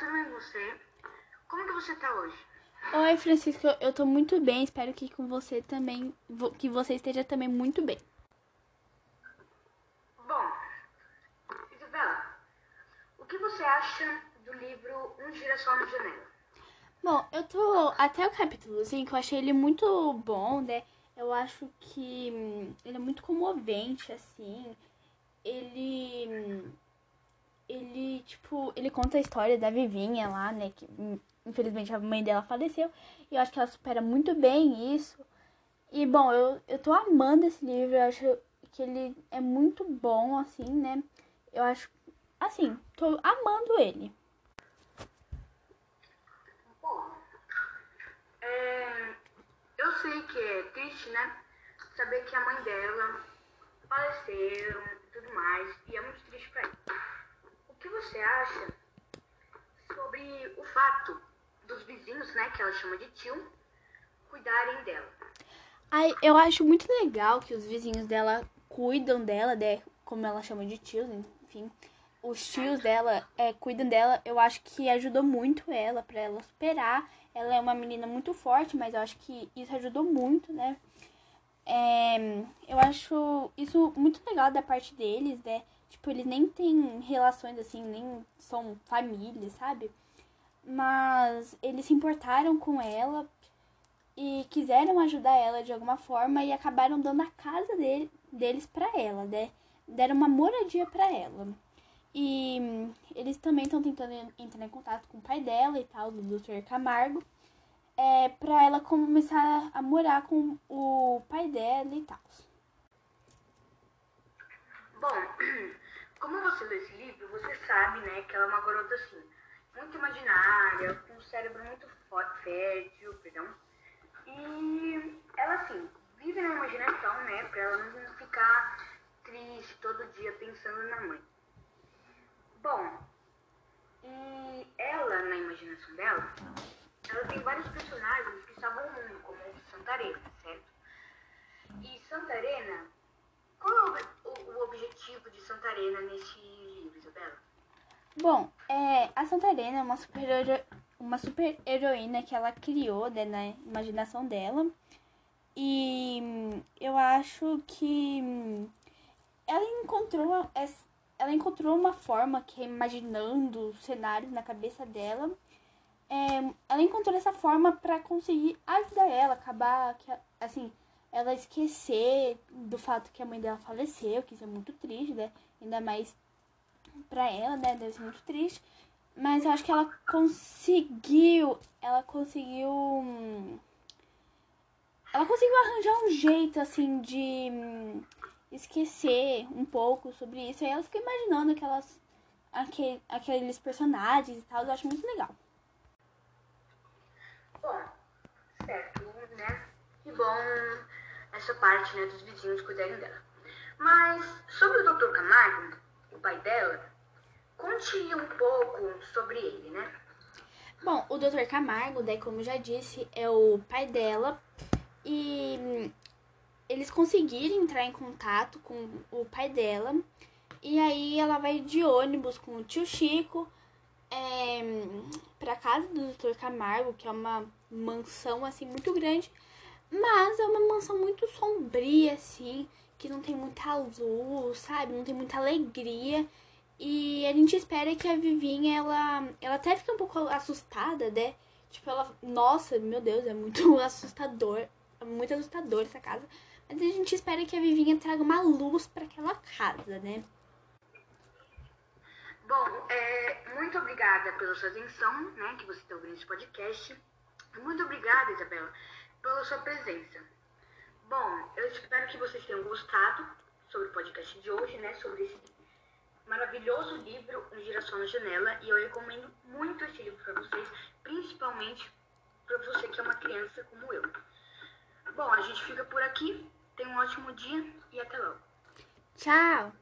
Tudo bem com você? Como que você tá hoje? Oi, Francisco, eu tô muito bem. Espero que com você também, que você esteja também muito bem. Bom, Isabela, o que você acha do livro Um Girassol na Janela? Bom, eu tô até o capítulo 5, eu achei ele muito bom, né? Eu acho que hum, ele é muito comovente, assim. Ele. Ele, tipo, ele conta a história da Vivinha lá, né? Que infelizmente a mãe dela faleceu. E eu acho que ela supera muito bem isso. E bom, eu, eu tô amando esse livro, eu acho que ele é muito bom, assim, né? Eu acho. Assim, tô amando ele. Bom, é, eu sei que é triste, né? Saber que a mãe dela faleceu e tudo mais. E é muito triste pra ele. Acha sobre o fato dos vizinhos, né, que ela chama de tio, cuidarem dela? Ai, eu acho muito legal que os vizinhos dela cuidam dela, né, como ela chama de tios, enfim. Os tios dela é, cuidam dela, eu acho que ajudou muito ela para ela superar. Ela é uma menina muito forte, mas eu acho que isso ajudou muito, né? É, eu acho isso muito legal da parte deles, né? Tipo, eles nem têm relações assim, nem são família, sabe? Mas eles se importaram com ela e quiseram ajudar ela de alguma forma e acabaram dando a casa dele, deles para ela, né? Deram uma moradia para ela. E eles também estão tentando entrar em contato com o pai dela e tal, do Dr. Camargo, é, pra ela começar a morar com o pai dela e tal. Bom, como você lê esse livro, você sabe, né, que ela é uma garota assim, muito imaginária, com um cérebro muito fértil, perdão. E ela, assim, vive na imaginação, né, pra ela não ficar triste todo dia pensando na mãe. Bom, e ela, na imaginação dela, ela tem vários personagens que estavam no mundo, como Santarena, certo? E Santarena, qual é o, o objetivo de Nesse livro, Isabela? Bom, é, a Santarena é uma super, uma super heroína que ela criou né, na imaginação dela. E hum, eu acho que hum, ela encontrou ela encontrou uma forma que imaginando cenários na cabeça dela. É, ela encontrou essa forma para conseguir ajudar ela, acabar assim, ela esquecer do fato que a mãe dela faleceu, que isso é muito triste, né? Ainda mais pra ela, né? Deve ser muito triste. Mas eu acho que ela conseguiu. Ela conseguiu. Ela conseguiu arranjar um jeito, assim, de esquecer um pouco sobre isso. Aí ela fica imaginando aquelas, aquele, aqueles personagens e tal. Eu acho muito legal. Bom, certo, né? Que bom essa parte, né, dos vizinhos cuidarem dela. Mas sobre o Dr. Camargo, o pai dela, conte um pouco sobre ele, né? Bom, o Dr. Camargo, daí como já disse, é o pai dela e eles conseguiram entrar em contato com o pai dela e aí ela vai de ônibus com o tio Chico é, pra casa do Dr. Camargo, que é uma mansão assim muito grande, mas é uma mansão muito sombria assim, que não tem muita luz, sabe? Não tem muita alegria. E a gente espera que a Vivinha, ela, ela até fica um pouco assustada, né? Tipo, ela, nossa, meu Deus, é muito assustador. É muito assustador essa casa. Mas a gente espera que a Vivinha traga uma luz para aquela casa, né? Bom, é, muito obrigada pela sua atenção, né? Que você está ouvindo esse podcast. Muito obrigada, Isabela, pela sua presença. Bom, eu espero que vocês tenham gostado sobre o podcast de hoje, né? Sobre esse maravilhoso livro Um Girassol na Janela. E eu recomendo muito esse livro para vocês, principalmente para você que é uma criança como eu. Bom, a gente fica por aqui. Tenha um ótimo dia e até logo. Tchau!